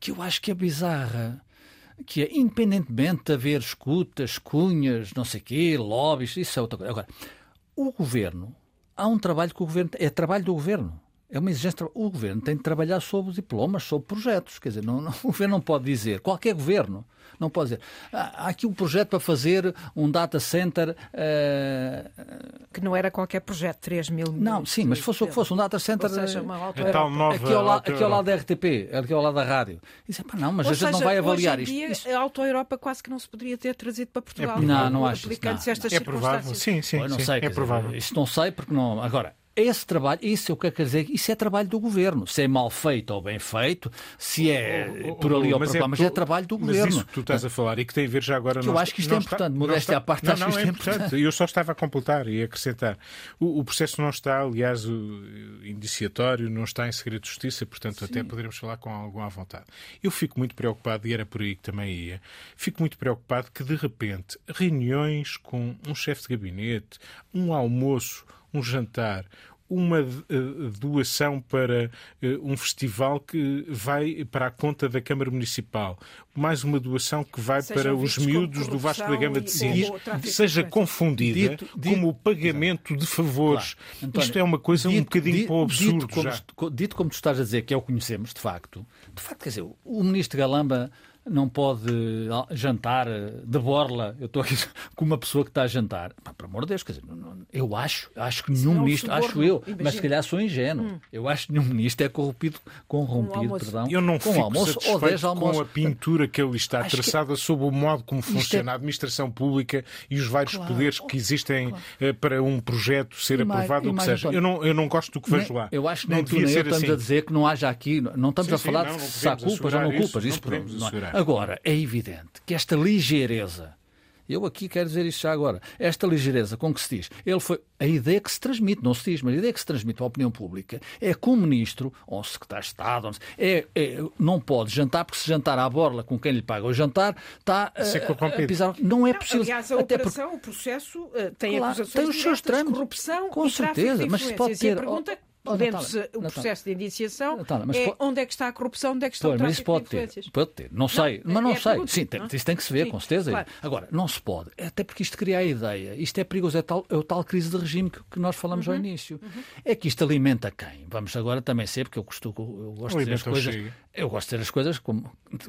que eu acho que é bizarra que é, independentemente de haver escutas, cunhas, não sei o quê, lobbies, isso é outra coisa. Agora, o governo, há um trabalho que o governo. É trabalho do governo. É uma exigência. O governo tem de trabalhar sobre diplomas, sobre projetos. Quer dizer, não, não, o governo não pode dizer, qualquer governo, não pode dizer. Há aqui um projeto para fazer um data center. Uh... Que não era qualquer projeto, 3 mil milhões. Não, sim, mas fosse o que fosse, um data center. Ou seja, uma auto tal nova, aqui, ao lado, aqui ao lado da RTP, aqui ao lado da rádio. Isso é, pá, não, mas Ou a gente seja, não vai avaliar hoje em isto. Dia, A Auto-Europa quase que não se poderia ter trazido para Portugal. É não, não acho. Aplicando-se estas é provável, sim, sim. Eu não sim, sei, é provável. Dizer, isto não sei porque não. Agora, esse trabalho, isso eu quero dizer, isso é trabalho do governo. Se é mal feito ou bem feito, se é oh, oh, oh, por ali ou por lá, mas é trabalho do mas governo. Mas isso que tu estás a falar e que tem a ver já agora... Que eu acho que isto é importante, modéstia à parte, não, acho não, que isto é importante. importante. Eu só estava a completar e a acrescentar. O, o, processo não está, aliás, indiciatório, não está em segredo de justiça, portanto Sim. até poderemos falar com alguma vontade. Eu fico muito preocupado, e era por aí que também ia, fico muito preocupado que de repente reuniões com um chefe de gabinete, um almoço, um jantar, uma uh, doação para uh, um festival que vai para a conta da Câmara Municipal, mais uma doação que vai Sejam para os miúdos do Vasco da Gama de Sines, seja confundida dito, dito, como o pagamento exato. de favores. Claro. António, Isto é uma coisa dito, um bocadinho para o absurdo. Dito como, dito como tu estás a dizer, que é o conhecemos, de facto, de facto, quer dizer, o ministro Galamba não pode jantar de borla. Eu estou aqui com uma pessoa que está a jantar. Pá, pelo amor de Deus, quer dizer, eu acho, acho que nenhum é ministro, acho eu, imagina. mas se calhar sou ingênuo. Hum. Eu acho que nenhum ministro é corrompido, corrompido, um perdão, eu não com fico almoço ou 10 almoços. com a pintura que ali está acho traçada que... sobre o modo como funciona é... a administração pública e os vários claro, poderes que existem claro. Eh, para um projeto ser e aprovado, ou que seja. Eu não, eu não gosto do que vejo lá. Eu acho que não nem tu nem eu estamos assim. a dizer que não haja aqui, não estamos sim, a falar sim, não, se há culpas ou não culpas, isso, não, não Agora, é evidente que esta ligeireza, eu aqui quero dizer isto já agora, esta ligeireza com que se diz, ele foi, a ideia que se transmite, não se diz, mas a ideia que se transmite à opinião pública é que o ministro, ou o secretário de Estado, é, é, não pode jantar, porque se jantar à borla com quem lhe paga o jantar, está a, a pisar. Não é possível. Aliás, a operação, porque... o processo uh, tem claro, acusações tem os seus trâmites, corrupção com certeza, mas se pode ter. Podendo-se o processo de indiciação mas é onde é que está a corrupção, onde é que está pois, o tráfico pode ter, pode ter, não sei, não, mas não é sei. Pergunta, Sim, tem, isso tem que se ver, Sim, com certeza. Claro. Agora, não se pode, até porque isto cria a ideia, isto é perigoso, é, tal, é o tal crise de regime que, que nós falamos uhum. ao início. Uhum. É que isto alimenta quem? Vamos agora também ser, porque eu, costumo, eu gosto de dizer as coisas. Eu gosto de dizer as coisas como, de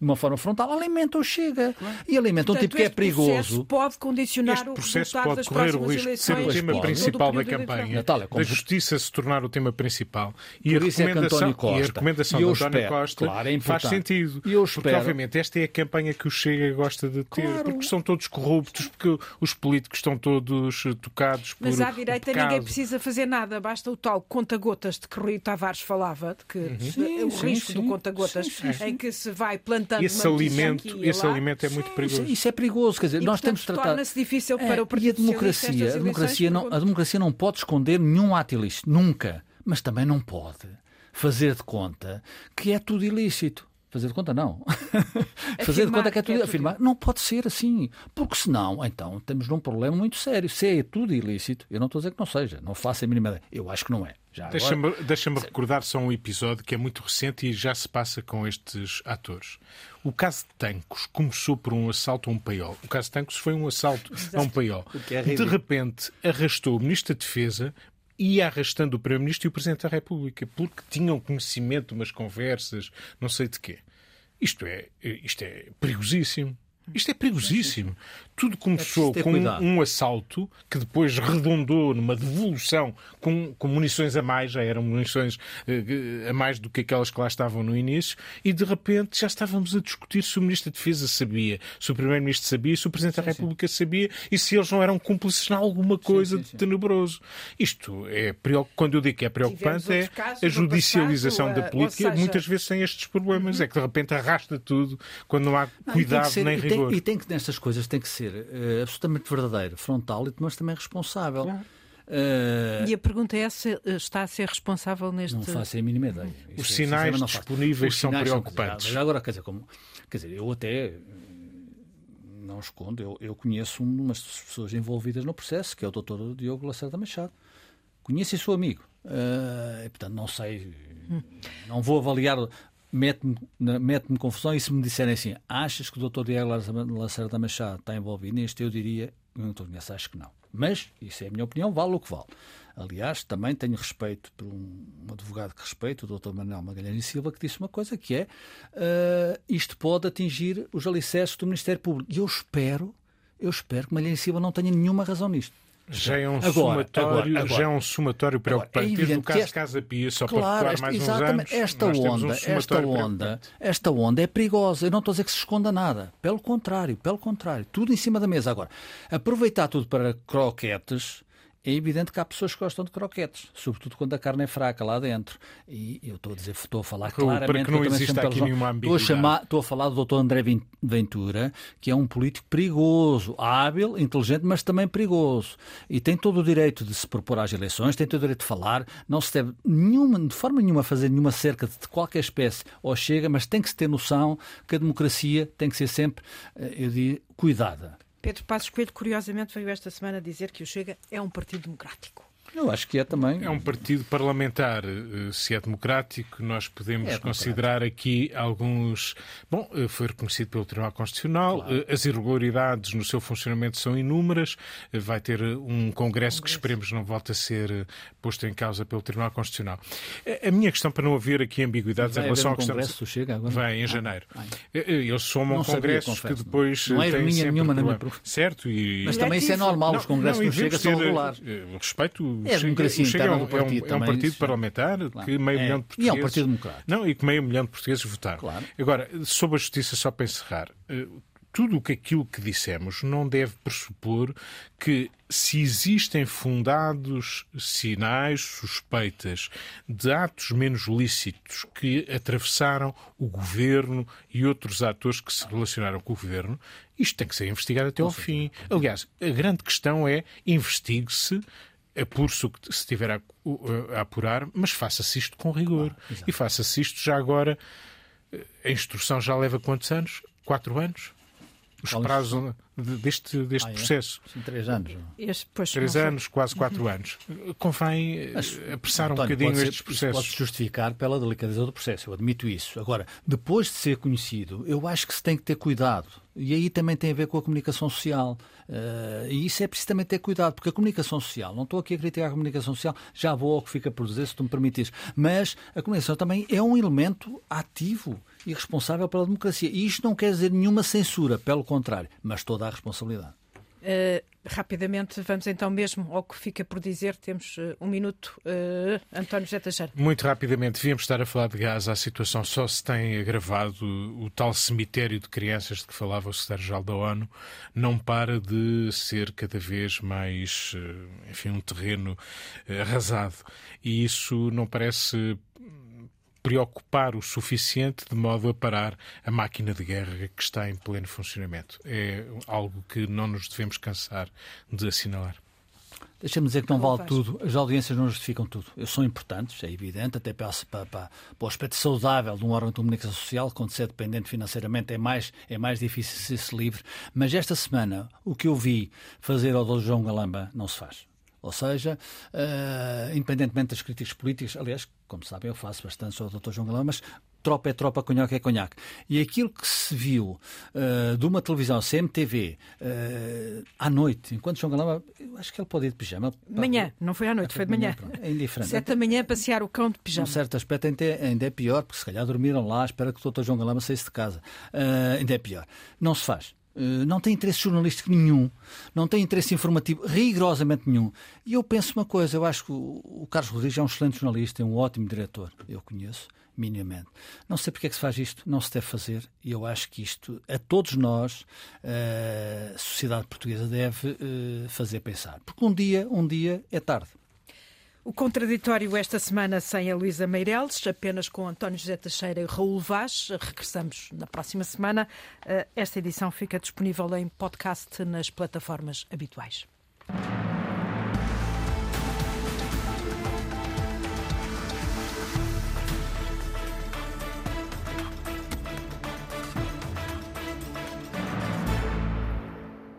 uma forma frontal, alimenta o Chega. Claro. E alimenta um tipo que é perigoso. pode condicionar este processo pode correr o risco de ser o tema principal da campanha, Natália, da justiça se tornar o tema principal. E a, recomendação, é Costa, e a recomendação de António espero, Costa claro, é faz sentido. E eu espero, porque, obviamente, esta é a campanha que o Chega gosta de ter, claro. porque são todos corruptos, porque os políticos estão todos tocados por Mas à direita ninguém precisa fazer nada, basta o tal conta-gotas de que Rui Tavares falava, de que uhum. sim, o sim, risco sim, do conta-gotas em que se vai plantando esse alimento, esse alimento é muito perigoso. Isso, é perigoso, quer dizer, e, nós portanto, temos de tratar. Torna-se difícil é, para o Partido E a democracia, a democracia não, a democracia não pode esconder nenhum ato ilícito, nunca. Mas também não pode fazer de conta que é tudo ilícito. Fazer de conta, não. Fazer de conta que é tudo. Que é tudo afirmar, não pode ser assim. Porque senão, então, temos num problema muito sério. Se é tudo ilícito, eu não estou a dizer que não seja. Não faço a mínima ideia. Eu acho que não é. Deixa-me deixa recordar só um episódio que é muito recente e já se passa com estes atores. O caso de Tancos começou por um assalto a um paiol. O caso de Tancos foi um assalto Exato. a um paiol. É de repente arrastou o Ministro da Defesa, ia arrastando o Primeiro-Ministro e o Presidente da República, porque tinham conhecimento de umas conversas, não sei de quê. Isto é, isto é perigosíssimo. Isto é perigosíssimo. Tudo começou é com um, um, assalto que depois redondou numa devolução com, com munições a mais, já eram munições uh, a mais do que aquelas que lá estavam no início, e de repente já estávamos a discutir se o Ministro da Defesa sabia, se o Primeiro-Ministro sabia, se o Presidente sim, da República sim. sabia e se eles não eram cúmplices em alguma coisa sim, de tenebroso. Isto é, quando eu digo que é preocupante, é a judicialização passado, da política, seja... muitas vezes tem estes problemas, uhum. é que de repente arrasta tudo quando não há cuidado não, ser, nem rigor. E tem, e tem que, nestas coisas, tem que ser ser uh, absolutamente verdadeiro, frontal, mas também responsável. Claro. Uh, e a pergunta é se eh, está a ser responsável neste. Não faço a mínima ideia. Os Isso, sinais disponíveis são sinais preocupantes. São, agora, quer dizer, como, quer dizer, eu até não escondo, eu, eu conheço uma das pessoas envolvidas no processo, que é o doutor Diogo Lacerda Machado. Conheço e sou amigo. Uh, e, portanto, não sei, hum. não vou avaliar mete-me mete confusão e se me disserem assim, achas que o Dr. Diego Lacerda Machado está envolvido neste, eu diria, estou conheço, acho que não. Mas, isso é a minha opinião, vale o que vale. Aliás, também tenho respeito por um, um advogado que respeito, o Dr. Manuel Magalhães Silva, que disse uma coisa que é uh, isto pode atingir os alicerces do Ministério Público. E eu espero, eu espero que Magalhães Silva não tenha nenhuma razão nisto. Já é um agora, somatório, agora, agora. já é um somatório preocupante. Agora, é no caso esta, Casa Pia, só claro, para mais exatamente, anos, esta onda, um esta onda, esta onda é perigosa. Eu não estou a dizer que se esconda nada. Pelo contrário, pelo contrário, tudo em cima da mesa. Agora, aproveitar tudo para croquetes é evidente que há pessoas que gostam de croquetes, sobretudo quando a carne é fraca lá dentro. E eu estou a dizer, estou a falar claramente. Para que não exista aqui nenhuma ambiguidade. Estou a, chamar, estou a falar do Dr. André Ventura, que é um político perigoso, hábil, inteligente, mas também perigoso. E tem todo o direito de se propor às eleições, tem todo o direito de falar. Não se deve nenhuma, de forma nenhuma fazer nenhuma cerca de qualquer espécie ou chega, mas tem que se ter noção que a democracia tem que ser sempre, eh, eu digo, cuidada. Pedro Passos Coelho, curiosamente, veio esta semana dizer que o Chega é um partido democrático. Eu acho que é também. É um partido parlamentar. Eh, se é democrático, nós podemos é considerar aqui alguns. Bom, eh, foi reconhecido pelo Tribunal Constitucional, claro. Eh, as irregularidades no seu funcionamento são inúmeras, vai ter um congresso, congresso, que esperemos não volte a ser posto em causa pelo Tribunal Constitucional. A minha questão, para não haver aqui ambiguidades em relação um à questão. Congresso chega agora? Vai em ah, janeiro. Ah, Eles somam não congressos sabia, que depois. Não é minha nenhuma na minha Certo. E... Mas também isso é normal, não, os congressos não, Chega são regulares. Respeito é democracia Chega é um. É um, é um partido parlamentar claro. que meio é. milhão de portugueses. E é um partido democrático. Não, e que meio milhão de portugueses votaram. Claro. Agora, sobre a justiça, só para encerrar, eh, tudo aquilo que dissemos não deve pressupor que se existem fundados sinais, suspeitas de atos menos lícitos que atravessaram o governo e outros atores que se relacionaram com o governo, isto tem que ser investigado até ao fim. Aliás, a grande questão é investigue-se apure-se o que se tiver a, a, apurar, mas faça-se isto com rigor. Ah, e faça-se isto já agora. A instrução já leva quantos anos? Quatro anos? Os prazos deste, deste ah, é? processo. Sim, três anos. Este, pois, três anos, quase quatro anos. Convém Mas, apressar António, um bocadinho ser, estes processos. Pode justificar pela delicadeza do processo, eu admito isso. Agora, depois de ser conhecido, eu acho que se tem que ter cuidado. E aí também tem a ver com a comunicação social. Uh, e isso é preciso também ter cuidado, porque a comunicação social, não estou aqui a criticar a comunicação social, já vou ao que fica por dizer, se tu me permitires, mas a comunicação também é um elemento ativo e responsável pela democracia. E isto não quer dizer nenhuma censura, pelo contrário, mas toda a responsabilidade. Uh, rapidamente, vamos então mesmo ao que fica por dizer. Temos uh, um minuto. Uh, António José Teixeira. Muito rapidamente, devíamos estar a falar de Gaza. A situação só se tem agravado. O, o tal cemitério de crianças de que falava o secretário-geral da ONU não para de ser cada vez mais, enfim, um terreno arrasado. E isso não parece preocupar o suficiente de modo a parar a máquina de guerra que está em pleno funcionamento. É algo que não nos devemos cansar de assinalar. Deixa-me dizer que não vale tudo, as audiências não justificam tudo. São importantes, é evidente, até para, para, para, para o aspecto saudável de um órgão de comunicação social, quando se é dependente financeiramente é mais, é mais difícil ser-se livre. Mas esta semana, o que eu vi fazer ao Dr. João Galamba não se faz. Ou seja, uh, independentemente das críticas políticas, aliás, como sabem, eu faço bastante sobre o Dr. João Galão, mas tropa é tropa, conhaque é conhaque. E aquilo que se viu uh, de uma televisão CMTV uh, eh, à noite, enquanto João Galamba, acho que ele pode ir de pijama. Manhã, não foi à noite, foi de manhã. É indiferente. Sete da manhã, passear o cão de pijama. Num certo aspecto ainda é, ainda é pior, porque se calhar dormiram lá, espera que o Dr. João Galamba saísse de casa. Uh, ainda é pior. Não se faz. Eh, não tem interesse jornalístico nenhum, não tem interesse informativo rigorosamente nenhum. E eu penso uma coisa, eu acho que o Carlos Rodrigues é um excelente jornalista, é um ótimo diretor, eu conheço minimamente. Não sei porque é que se faz isto, não se deve fazer, e eu acho que isto, a todos nós, eh, a sociedade portuguesa deve eh, fazer pensar. Porque um dia, um dia é tarde. O contraditório esta semana sem a Luísa Meireles, apenas com António José Teixeira e Raul Vaz. Regressamos na próxima semana. Eh, esta edição fica disponível em podcast nas plataformas habituais.